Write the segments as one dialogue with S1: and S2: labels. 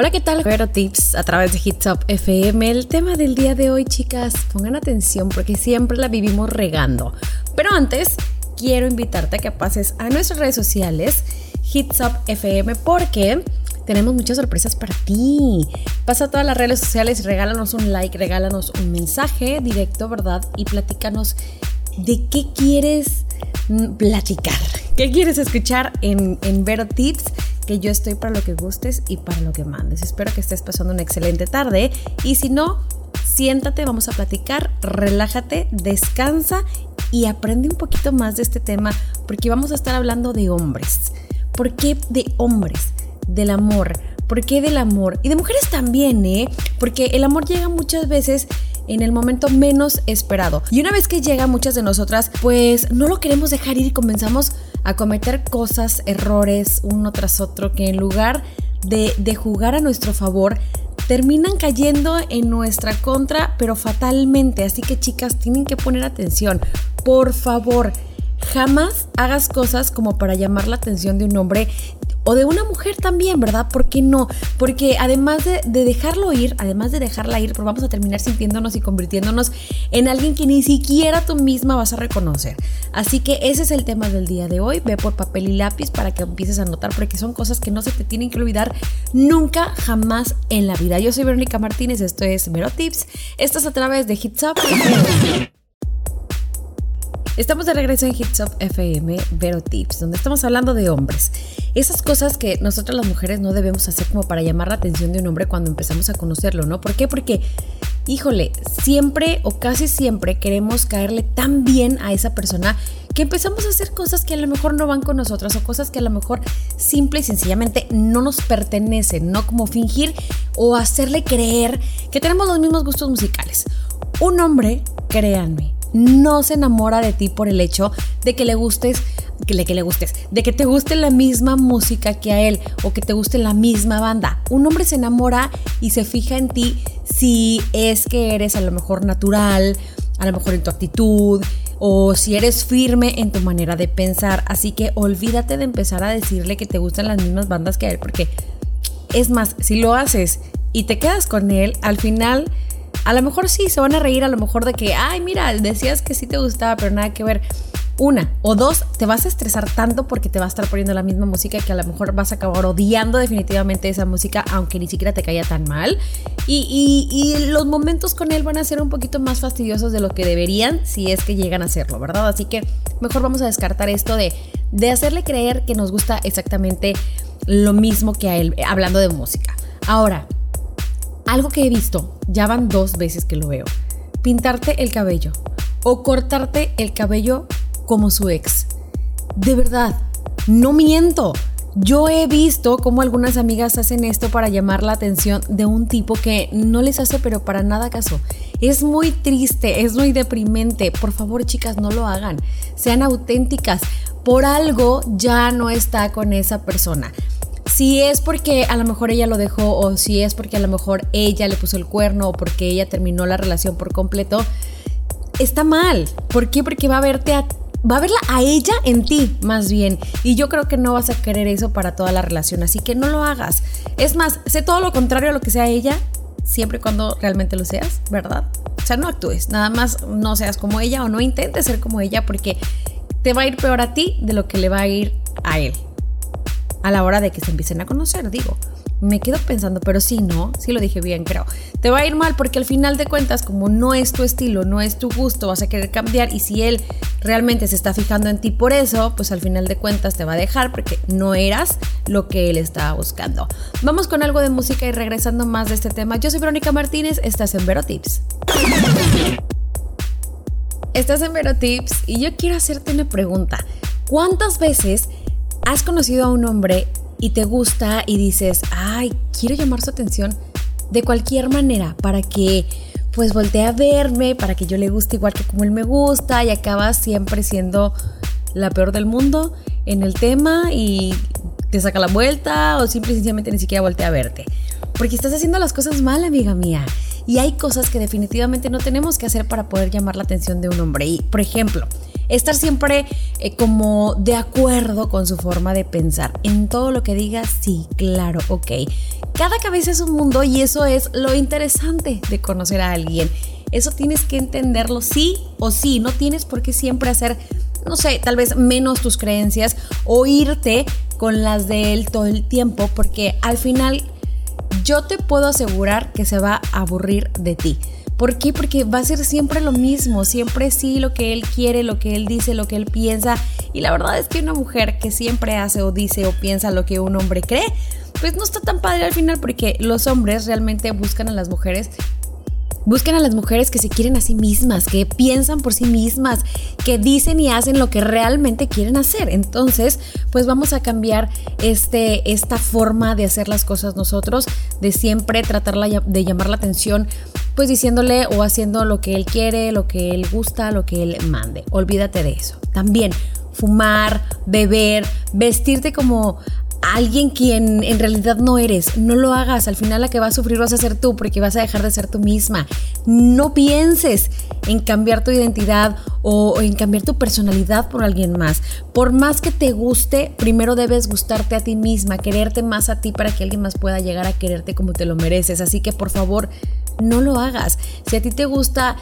S1: Hola, ¿qué tal? Vero Tips a través de Hitsop FM. El tema del día de hoy, chicas, pongan atención porque siempre la vivimos regando. Pero antes, quiero invitarte a que pases a nuestras redes sociales, Hitsop FM, porque tenemos muchas sorpresas para ti. Pasa a todas las redes sociales, regálanos un like, regálanos un mensaje directo, ¿verdad? Y platícanos de qué quieres platicar, qué quieres escuchar en, en Vero Tips que yo estoy para lo que gustes y para lo que mandes. Espero que estés pasando una excelente tarde y si no, siéntate, vamos a platicar, relájate, descansa y aprende un poquito más de este tema porque vamos a estar hablando de hombres. ¿Por qué de hombres? Del amor. ¿Por qué del amor? Y de mujeres también, ¿eh? Porque el amor llega muchas veces en el momento menos esperado. Y una vez que llega muchas de nosotras, pues no lo queremos dejar ir y comenzamos a cometer cosas, errores, uno tras otro, que en lugar de, de jugar a nuestro favor, terminan cayendo en nuestra contra, pero fatalmente. Así que chicas, tienen que poner atención. Por favor, jamás hagas cosas como para llamar la atención de un hombre o de una mujer también, ¿verdad? ¿Por qué no? Porque además de, dejarlo ir, además de dejarla ir, pues vamos a terminar sintiéndonos y convirtiéndonos en alguien que ni siquiera tú misma vas a reconocer. Así que ese es el tema del día de hoy. Ve por papel y lápiz para que empieces a notar, porque son cosas que no se te tienen que olvidar nunca, jamás en la vida. Yo soy Verónica Martínez, esto es Vero Tips. Esto es a través de Hits Up. Estamos de regreso en Hits Up FM, Vero Tips, donde estamos hablando de hombres. Esas cosas que nosotros las mujeres no debemos hacer como para llamar la atención de un hombre cuando empezamos a conocerlo, ¿no? ¿Por qué? Porque, híjole, siempre o casi siempre queremos caerle tan bien a esa persona que empezamos a hacer cosas que a lo mejor no van con nosotras o cosas que a lo mejor simple y sencillamente no nos pertenecen, ¿no? Como fingir o hacerle creer que tenemos los mismos gustos musicales. Un hombre, créanme, no se enamora de ti por el hecho de que le gustes, le, que le gustes, de que te guste la misma música que a él o que te guste la misma banda. Un hombre se enamora y se fija en ti si es que eres a lo mejor natural, a lo mejor en tu actitud o si eres firme en tu manera de pensar. Así que olvídate de empezar a decirle que te gustan las mismas bandas que a él, porque es más, si lo haces y te quedas con él, al final a lo mejor sí, se van a reír a lo mejor de que, ay, mira, decías que sí te gustaba, pero nada que ver. Una o dos, te vas a estresar tanto porque te va a estar poniendo la misma música que a lo mejor vas a acabar odiando definitivamente esa música, aunque ni siquiera te caiga tan mal. Y, y, los momentos con él van a ser un poquito más fastidiosos de lo que deberían si es que llegan a serlo, ¿verdad? Así que mejor vamos a descartar esto de, de hacerle creer que nos gusta exactamente lo mismo que a él, hablando de música. Ahora, algo que he visto, ya van dos veces que lo veo. Pintarte el cabello o cortarte el cabello como su ex. De verdad, no miento. Yo he visto cómo algunas amigas hacen esto para llamar la atención de un tipo que no les hace pero para nada caso. Es muy triste, es muy deprimente. Por favor, chicas, no lo hagan. Sean auténticas. Por algo ya no está con esa persona si es porque a lo mejor ella lo dejó o si es porque a lo mejor ella le puso el cuerno o porque ella terminó la relación por completo, está mal. ¿Por qué? Porque va a verte a va a verla a ella en ti, más bien. Y yo creo que no vas a querer eso para toda la relación, así que no lo hagas. Es más, sé todo lo contrario a lo que sea ella, siempre y cuando realmente lo seas, ¿verdad? O sea, no actúes, nada más no seas como ella o no intentes ser como ella porque te va a ir peor a ti de lo que le va a ir a él a la hora de que se empiecen a conocer, digo. Me quedo pensando, pero sí, ¿no? Sí lo dije bien, creo. Te va a ir mal porque al final de cuentas, como no es tu estilo, no es tu gusto, vas a querer cambiar y si él realmente se está fijando en ti por eso, pues al final de cuentas te va a dejar porque no eras lo que él estaba buscando. Vamos con algo de música y regresando más de este tema. Yo soy Verónica Martínez, estás en Vero Tips. Estás en Vero Tips y yo quiero hacerte una pregunta. ¿Cuántas veces has conocido a un hombre y te gusta y dices, ay, quiero llamar su atención de cualquier manera para que pues voltee a verme, para que yo le guste igual que como él me gusta y acabas siempre siendo la peor del mundo en el tema y te saca la vuelta o simple y sencillamente ni siquiera voltea a verte. Porque estás haciendo las cosas mal, amiga mía. Y hay cosas que definitivamente no tenemos que hacer para poder llamar la atención de un hombre. Y, por ejemplo, estar siempre eh, como de acuerdo con su forma de pensar. En todo lo que diga, sí, claro, ok. Cada cabeza es un mundo y eso es lo interesante de conocer a alguien. Eso tienes que entenderlo sí o sí. No tienes por qué siempre hacer, no sé, tal vez menos tus creencias o irte con las de él todo el tiempo, porque al final yo te puedo asegurar que se va a aburrir de ti. ¿Por qué? Porque va a ser siempre lo mismo, siempre sí lo que él quiere, lo que él dice, lo que él piensa. Y la verdad es que una mujer que siempre hace o dice o piensa lo que un hombre cree, pues no está tan padre al final porque los hombres realmente buscan a las mujeres Busquen a las mujeres que se quieren a sí mismas, que piensan por sí mismas, que dicen y hacen lo que realmente quieren hacer. Entonces, pues vamos a cambiar este, esta forma de hacer las cosas nosotros, de siempre tratar de llamar la atención, pues diciéndole o haciendo lo que él quiere, lo que él gusta, lo que él mande. Olvídate de eso. También fumar, beber, vestirte como alguien quien en realidad no eres. No lo hagas. Al final la que va a sufrir vas a ser tú porque vas a dejar de ser tú misma. No pienses en cambiar tu identidad o en cambiar tu personalidad por alguien más. Por más que te guste, primero debes gustarte a ti misma, quererte más a ti para que alguien más pueda llegar a quererte como te lo mereces. Así que por favor, no lo hagas. Si a ti te gusta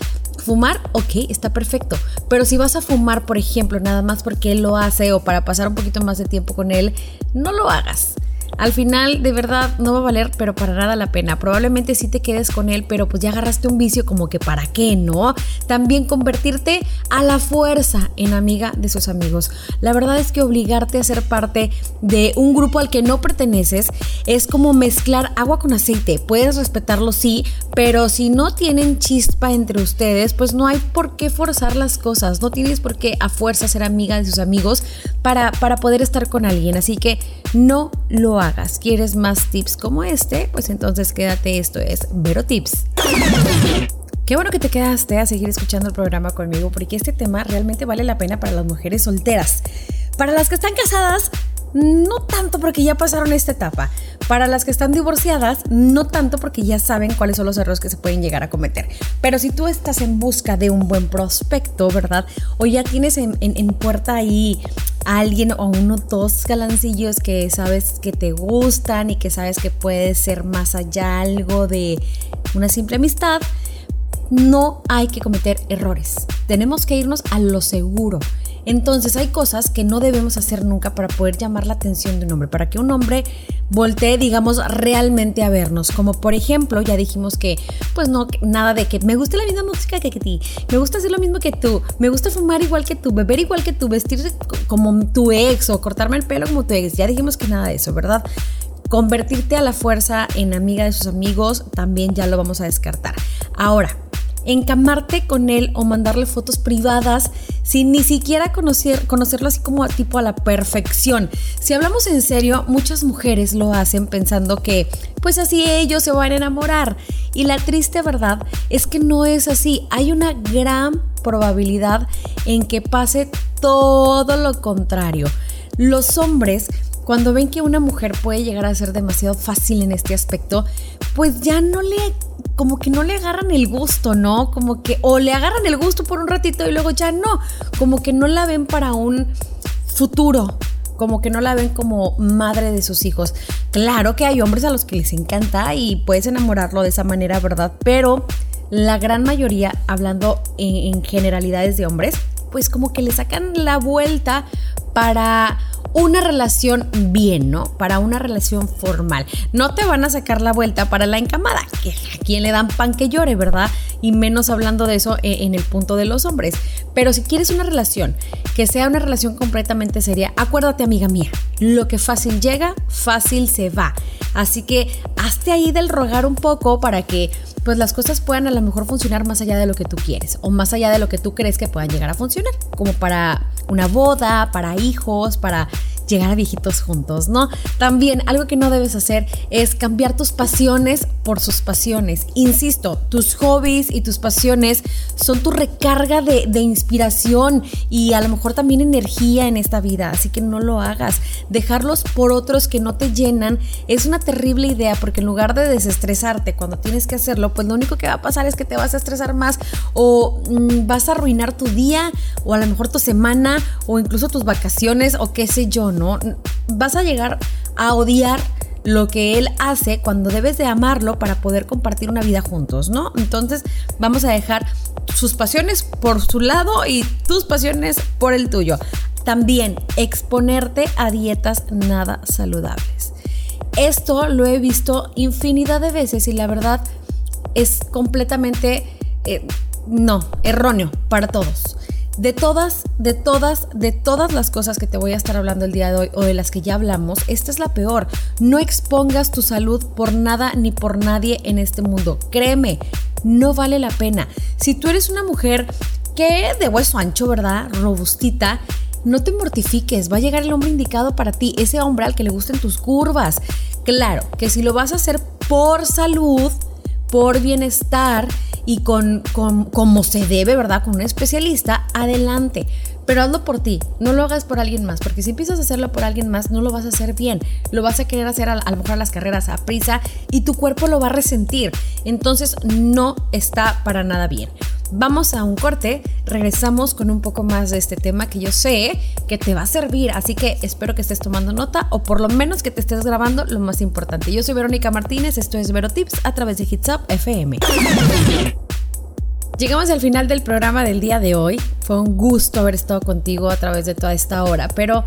S1: Fumar, ok, está perfecto. Pero si vas a fumar, por ejemplo, nada más porque él lo hace o para pasar un poquito más de tiempo con él, no lo hagas. Al final, de verdad, no va a valer, pero para nada la pena. Probablemente sí te quedes con él, pero pues ya agarraste un vicio como que para qué, ¿no? También convertirte a la fuerza en amiga de sus amigos. La verdad es que obligarte a ser parte de un grupo al que no perteneces es como mezclar agua con aceite. Puedes respetarlo, sí, pero si no tienen chispa entre ustedes, pues no hay por qué forzar las cosas. No tienes por qué a fuerza ser amiga de sus amigos para, para poder estar con alguien. Así que no lo hagas. ¿Quieres más tips como este? Pues entonces quédate, esto es Vero Tips. Qué bueno que te quedaste a seguir escuchando el programa conmigo porque este tema realmente vale la pena para las mujeres solteras. Para las que están casadas, no tanto porque ya pasaron esta etapa. Para las que están divorciadas, no tanto porque ya saben cuáles son los errores que se pueden llegar a cometer. Pero si tú estás en busca de un buen prospecto, ¿verdad? O ya tienes en, puerta ahí alguien o uno dos galancillos que sabes que te gustan y que sabes que puede ser más allá algo de una simple amistad, no hay que cometer errores. Tenemos que irnos a lo seguro. Entonces hay cosas que no debemos hacer nunca para poder llamar la atención de un hombre, para que un hombre voltee, digamos, realmente a vernos. Como por ejemplo, ya dijimos que, pues no, nada de que me gusta la misma música que, ti, me gusta hacer lo mismo que tú, me gusta fumar igual que tú, beber igual que tú, vestirse como tu ex o cortarme el pelo como tu ex. Ya dijimos que nada de eso, ¿verdad? Convertirte a la fuerza en amiga de sus amigos también ya lo vamos a descartar. Ahora, encamarte con él o mandarle fotos privadas sin ni siquiera conocer, conocerlo así como a tipo a la perfección. Si hablamos en serio, muchas mujeres lo hacen pensando que pues así ellos se van a enamorar. Y la triste verdad es que no es así. Hay una gran probabilidad en que pase todo lo contrario. Los hombres cuando ven que una mujer puede llegar a ser demasiado fácil en este aspecto, pues ya no le, como que no le agarran el gusto, ¿no? Como que, o le agarran el gusto por un ratito y luego ya no, como que no la ven para un futuro, como que no la ven como madre de sus hijos. Claro que hay hombres a los que les encanta y puedes enamorarlo de esa manera, ¿verdad? Pero la gran mayoría, hablando en, en generalidades de hombres, pues como que le sacan la vuelta para una relación bien, ¿no? Para una relación formal. No te van a sacar la vuelta para la encamada, que a quien le dan pan que llore, ¿verdad? Y menos hablando de eso eh, en el punto de los hombres. Pero si quieres una relación que sea una relación completamente seria, acuérdate, amiga mía, lo que fácil llega, fácil se va. Así que hazte ahí del rogar un poco para que pues las cosas puedan a lo mejor funcionar más allá de lo que tú quieres o más allá de lo que tú crees que puedan llegar a funcionar, como para una boda, para hijos, para llegar a viejitos juntos, ¿no? También algo que no debes hacer es cambiar tus pasiones por sus pasiones. Insisto, tus hobbies y tus pasiones son tu recarga de, inspiración y a lo mejor también energía en esta vida, así que no lo hagas. Dejarlos por otros que no te llenan es una terrible idea porque en lugar de desestresarte cuando tienes que hacerlo, pues lo único que va a pasar es que te vas a estresar más o mm, vas a arruinar tu día o a lo mejor tu semana o incluso tus vacaciones o qué sé yo, ¿no? Vas a llegar a odiar lo que él hace cuando debes de amarlo para poder compartir una vida juntos, ¿no? Entonces vamos a dejar sus pasiones por su lado y tus pasiones por el tuyo. También exponerte a dietas nada saludables. Esto lo he visto infinidad de veces y la verdad es completamente, eh, no, erróneo para todos. De todas, de todas, de todas las cosas que te voy a estar hablando el día de hoy o de las que ya hablamos, esta es la peor. No expongas tu salud por nada ni por nadie en este mundo. Créeme, no vale la pena. Si tú eres una mujer que de hueso ancho, ¿verdad? Robustita, no te mortifiques, va a llegar el hombre indicado para ti, ese hombre al que le gusten tus curvas. Claro, que si lo vas a hacer por salud, por bienestar, y con, como se debe, ¿verdad? Con un especialista, adelante. Pero hazlo por ti, no lo hagas por alguien más, porque si empiezas a hacerlo por alguien más, no lo vas a hacer bien. Lo vas a querer hacer a, a lo mejor las carreras a prisa y tu cuerpo lo va a resentir. Entonces no está para nada bien. Vamos a un corte, regresamos con un poco más de este tema que yo sé que te va a servir, así que espero que estés tomando nota o por lo menos que te estés grabando lo más importante. Yo soy Verónica Martínez, esto es Vero Tips a través de Hits Up FM. Llegamos al final del programa del día de hoy. Fue un gusto haber estado contigo a través de toda esta hora, pero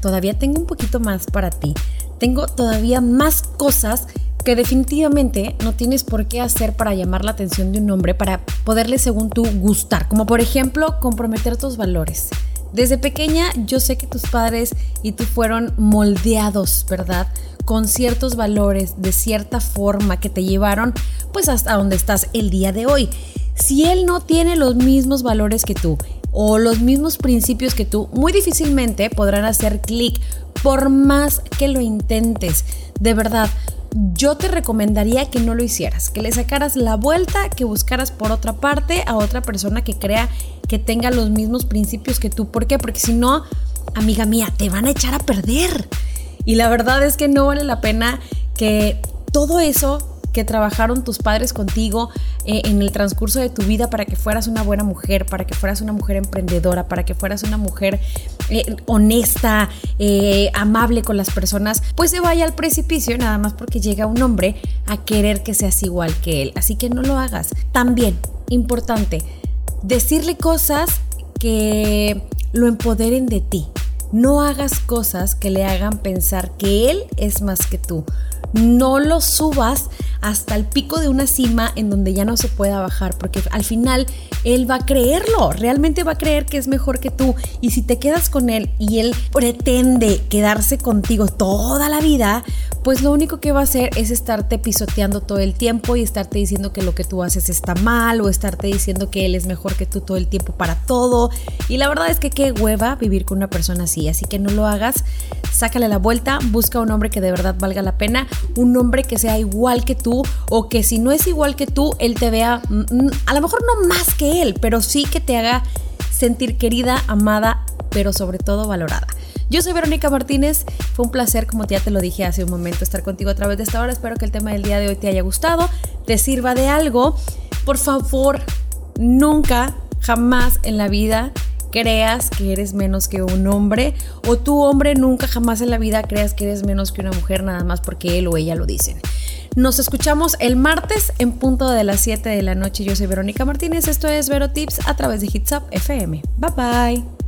S1: todavía tengo un poquito más para ti. Tengo todavía más cosas que definitivamente no tienes por qué hacer para llamar la atención de un hombre, para poderle según tú gustar, como por ejemplo comprometer tus valores. Desde pequeña yo sé que tus padres y tú fueron moldeados, ¿verdad? Con ciertos valores, de cierta forma que te llevaron pues hasta donde estás el día de hoy. Si él no tiene los mismos valores que tú o los mismos principios que tú, muy difícilmente podrán hacer clic por más que lo intentes. De verdad, yo te recomendaría que no lo hicieras, que le sacaras la vuelta, que buscaras por otra parte a otra persona que crea que tenga los mismos principios que tú. ¿Por qué? Porque si no, amiga mía, te van a echar a perder. Y la verdad es que no vale la pena que todo eso que trabajaron tus padres contigo eh, en el transcurso de tu vida para que fueras una buena mujer, para que fueras una mujer emprendedora, para que fueras una mujer eh, honesta, eh, amable con las personas, pues se vaya al precipicio nada más porque llega un hombre a querer que seas igual que él. Así que no lo hagas. También, importante, decirle cosas que lo empoderen de ti. No hagas cosas que le hagan pensar que él es más que tú. No lo subas hasta el pico de una cima en donde ya no se pueda bajar, porque al final él va a creerlo, realmente va a creer que es mejor que tú. Y si te quedas con él y él pretende quedarse contigo toda la vida, pues lo único que va a hacer es estarte pisoteando todo el tiempo y estarte diciendo que lo que tú haces está mal o estarte diciendo que él es mejor que tú todo el tiempo para todo. Y la verdad es que qué hueva vivir con una persona así, así que no lo hagas, sácale la vuelta, busca un hombre que de verdad valga la pena, un hombre que sea igual que tú o que si no es igual que tú, él te vea, mm, mm, a lo mejor no más que él, pero sí que te haga sentir querida, amada, pero sobre todo valorada. Yo soy Verónica Martínez, fue un placer, como ya te lo dije hace un momento, estar contigo a través de esta hora. Espero que el tema del día de hoy te haya gustado, te sirva de algo. Por favor, nunca, jamás en la vida creas que eres menos que un hombre o tu hombre nunca jamás en la vida creas que eres menos que una mujer nada más porque él o ella lo dicen. Nos escuchamos el martes en punto de las 7 de la noche. Yo soy Verónica Martínez. Esto es Vero Tips a través de Hits Up FM. Bye bye.